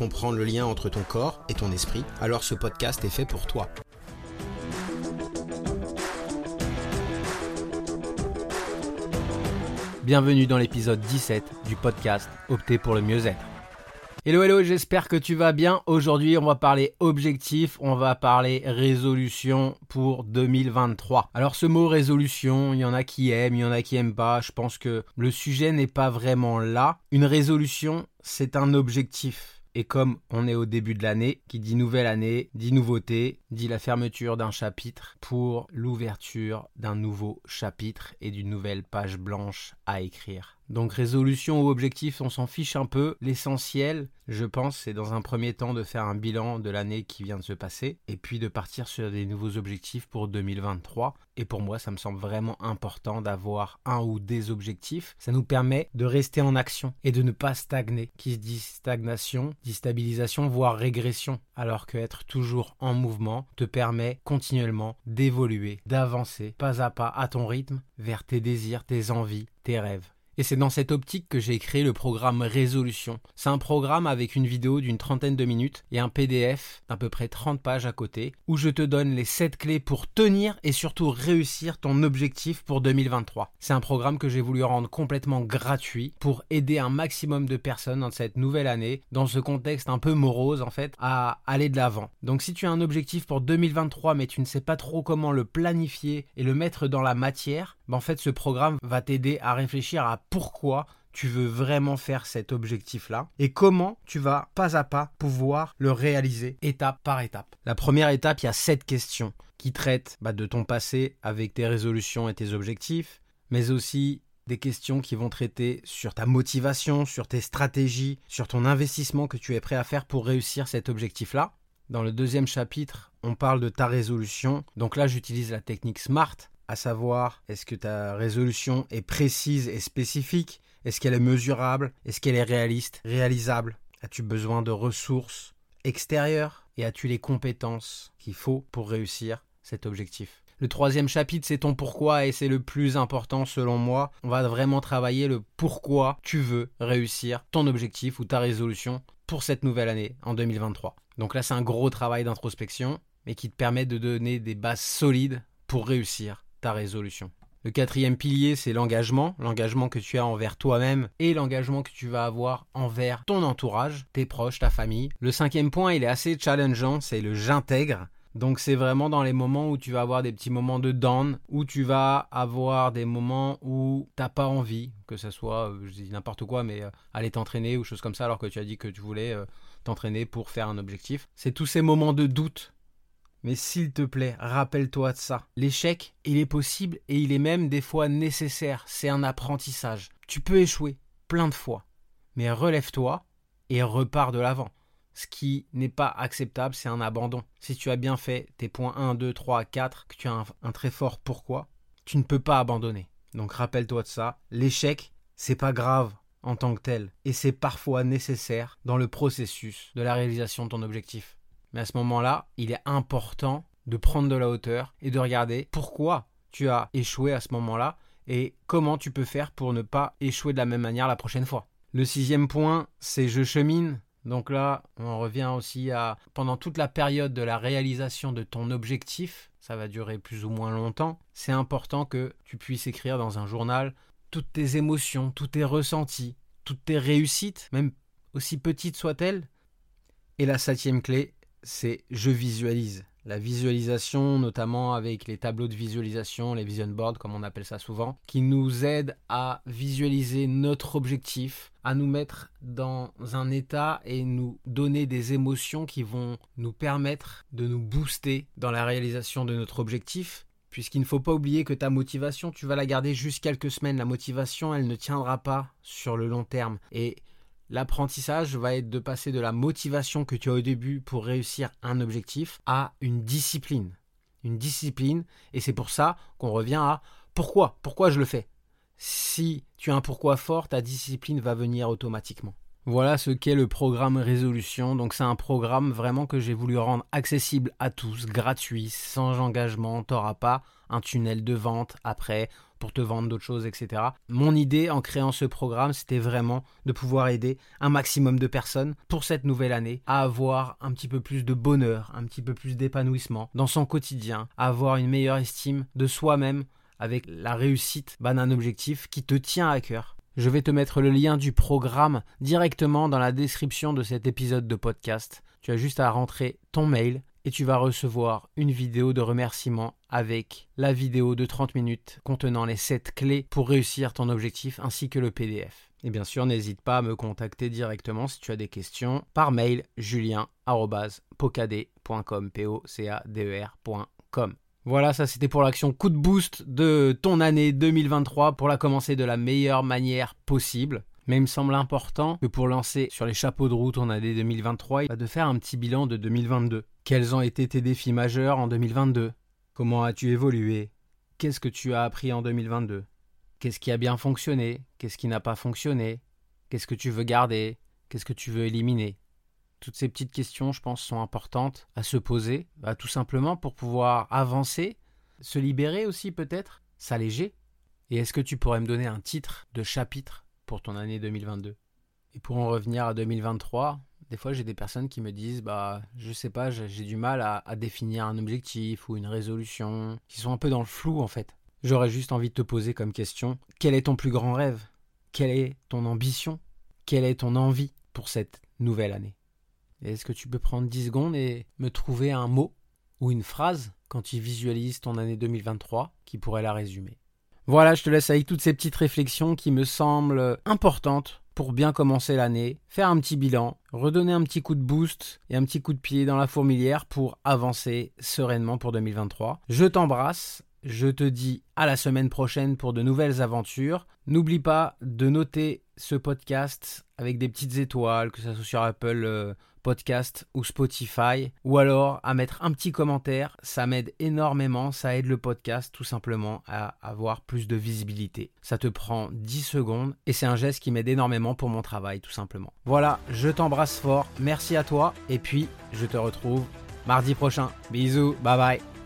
comprendre le lien entre ton corps et ton esprit, alors ce podcast est fait pour toi. Bienvenue dans l'épisode 17 du podcast Opter pour le mieux-être. Hello hello, j'espère que tu vas bien. Aujourd'hui, on va parler objectif, on va parler résolution pour 2023. Alors ce mot résolution, il y en a qui aiment, il y en a qui aiment pas. Je pense que le sujet n'est pas vraiment là. Une résolution, c'est un objectif. Et comme on est au début de l'année, qui dit nouvelle année, dit nouveauté, dit la fermeture d'un chapitre pour l'ouverture d'un nouveau chapitre et d'une nouvelle page blanche à écrire. Donc résolution ou objectif, on s'en fiche un peu. L'essentiel, je pense, c'est dans un premier temps de faire un bilan de l'année qui vient de se passer et puis de partir sur des nouveaux objectifs pour 2023. Et pour moi, ça me semble vraiment important d'avoir un ou des objectifs. Ça nous permet de rester en action et de ne pas stagner. Qui se dit stagnation, dit voire régression. Alors que être toujours en mouvement te permet continuellement d'évoluer, d'avancer pas à pas à ton rythme vers tes désirs, tes envies, tes rêves. Et c'est dans cette optique que j'ai créé le programme Résolution. C'est un programme avec une vidéo d'une trentaine de minutes et un PDF d'à peu près 30 pages à côté où je te donne les 7 clés pour tenir et surtout réussir ton objectif pour 2023. C'est un programme que j'ai voulu rendre complètement gratuit pour aider un maximum de personnes dans cette nouvelle année, dans ce contexte un peu morose en fait, à aller de l'avant. Donc si tu as un objectif pour 2023 mais tu ne sais pas trop comment le planifier et le mettre dans la matière, ben, en fait ce programme va t'aider à réfléchir à pourquoi tu veux vraiment faire cet objectif-là et comment tu vas pas à pas pouvoir le réaliser étape par étape. La première étape, il y a sept questions qui traitent bah, de ton passé avec tes résolutions et tes objectifs, mais aussi des questions qui vont traiter sur ta motivation, sur tes stratégies, sur ton investissement que tu es prêt à faire pour réussir cet objectif-là. Dans le deuxième chapitre, on parle de ta résolution. Donc là, j'utilise la technique SMART à savoir est-ce que ta résolution est précise et spécifique? Est-ce qu'elle est mesurable? Est-ce qu'elle est réaliste? Réalisable? As-tu besoin de ressources extérieures? Et as-tu les compétences qu'il faut pour réussir cet objectif? Le troisième chapitre, c'est ton pourquoi et c'est le plus important selon moi. On va vraiment travailler le pourquoi tu veux réussir ton objectif ou ta résolution pour cette nouvelle année en 2023. Donc là, c'est un gros travail d'introspection, mais qui te permet de donner des bases solides pour réussir ta résolution. Le quatrième pilier, c'est l'engagement, l'engagement que tu as envers toi-même et l'engagement que tu vas avoir envers ton entourage, tes proches, ta famille. Le cinquième point, il est assez challengeant, c'est le j'intègre. Donc c'est vraiment dans les moments où tu vas avoir des petits moments de down, où tu vas avoir des moments où t'as pas envie, que ce soit, euh, je dis n'importe quoi, mais euh, aller t'entraîner ou chose comme ça, alors que tu as dit que tu voulais euh, t'entraîner pour faire un objectif. C'est tous ces moments de doute mais s'il te plaît, rappelle-toi de ça. L'échec, il est possible et il est même des fois nécessaire. C'est un apprentissage. Tu peux échouer plein de fois. Mais relève-toi et repars de l'avant. Ce qui n'est pas acceptable, c'est un abandon. Si tu as bien fait tes points 1, 2, 3, 4, que tu as un, très fort pourquoi, tu ne peux pas abandonner. Donc rappelle-toi de ça. L'échec, c'est pas grave en tant que tel. Et c'est parfois nécessaire dans le processus de la réalisation de ton objectif. Mais à ce moment-là, il est important de prendre de la hauteur et de regarder pourquoi tu as échoué à ce moment-là et comment tu peux faire pour ne pas échouer de la même manière la prochaine fois. Le sixième point, c'est je chemine. Donc là, on revient aussi à pendant toute la période de la réalisation de ton objectif, ça va durer plus ou moins longtemps, c'est important que tu puisses écrire dans un journal toutes tes émotions, tous tes ressentis, toutes tes réussites, même aussi petites soient-elles. Et la septième clé, c'est je visualise. La visualisation, notamment avec les tableaux de visualisation, les vision boards comme on appelle ça souvent, qui nous aident à visualiser notre objectif, à nous mettre dans un état et nous donner des émotions qui vont nous permettre de nous booster dans la réalisation de notre objectif. Puisqu'il ne faut pas oublier que ta motivation, tu vas la garder juste quelques semaines. La motivation, elle ne tiendra pas sur le long terme. Et L'apprentissage va être de passer de la motivation que tu as au début pour réussir un objectif à une discipline. Une discipline, et c'est pour ça qu'on revient à pourquoi? Pourquoi je le fais? Si tu as un pourquoi fort, ta discipline va venir automatiquement. Voilà ce qu'est le programme Résolution. Donc c'est un programme vraiment que j'ai voulu rendre accessible à tous, gratuit, sans engagement. T'auras pas un tunnel de vente après pour te vendre d'autres choses, etc. Mon idée en créant ce programme, c'était vraiment de pouvoir aider un maximum de personnes pour cette nouvelle année à avoir un petit peu plus de bonheur, un petit peu plus d'épanouissement dans son quotidien, à avoir une meilleure estime de soi-même avec la réussite d'un objectif qui te tient à cœur je vais te mettre le lien du programme directement dans la description de cet épisode de podcast. Tu as juste à rentrer ton mail et tu vas recevoir une vidéo de remerciement avec la vidéo de 30 minutes contenant les 7 clés pour réussir ton objectif ainsi que le PDF. Et bien sûr, n'hésite pas à me contacter directement si tu as des questions par mail julien@pocade.com Voilà, ça c'était pour l'action coup de boost de ton année 2023 pour la commencer de la meilleure manière possible. Mais il me semble important que pour lancer sur les chapeaux de route ton année 2023, de faire un petit bilan de 2022. Quels ont été tes défis majeurs en 2022 Comment as-tu évolué? Qu'est-ce que tu as appris en 2022 Qu'est-ce qui a bien fonctionné? Qu'est-ce qui n'a pas fonctionné? Qu'est-ce que tu veux garder? Qu'est-ce que tu veux éliminer? Toutes ces petites questions, je pense, sont importantes à se poser, bah, tout simplement pour pouvoir avancer, se libérer aussi peut-être, s'alléger. Et est-ce que tu pourrais me donner un titre de chapitre pour ton année 2022 Et pour en revenir à 2023, des fois j'ai des personnes qui me disent bah je sais pas, j'ai du mal à, à définir un objectif ou une résolution, qui sont un peu dans le flou en fait. J'aurais juste envie de te poser comme question quel est ton plus grand rêve? Quelle est ton ambition? Quelle est ton envie pour cette nouvelle année? Est-ce que tu peux prendre 10 secondes et me trouver un mot ou une phrase quand tu visualises ton année 2023 qui pourrait la résumer? Voilà, je te laisse avec toutes ces petites réflexions qui me semblent importantes pour bien commencer l'année, faire un petit bilan, redonner un petit coup de boost et un petit coup de pied dans la fourmilière pour avancer sereinement pour 2023. Je t'embrasse, je te dis à la semaine prochaine pour de nouvelles aventures. N'oublie pas de noter ce podcast avec des petites étoiles, que ce soit sur Apple euh, Podcast ou Spotify, ou alors à mettre un petit commentaire. Ça m'aide énormément, ça aide le podcast tout simplement à avoir plus de visibilité. Ça te prend 10 secondes et c'est un geste qui m'aide énormément pour mon travail tout simplement. Voilà, je t'embrasse fort, merci à toi et puis je te retrouve mardi prochain. Bisous, bye bye.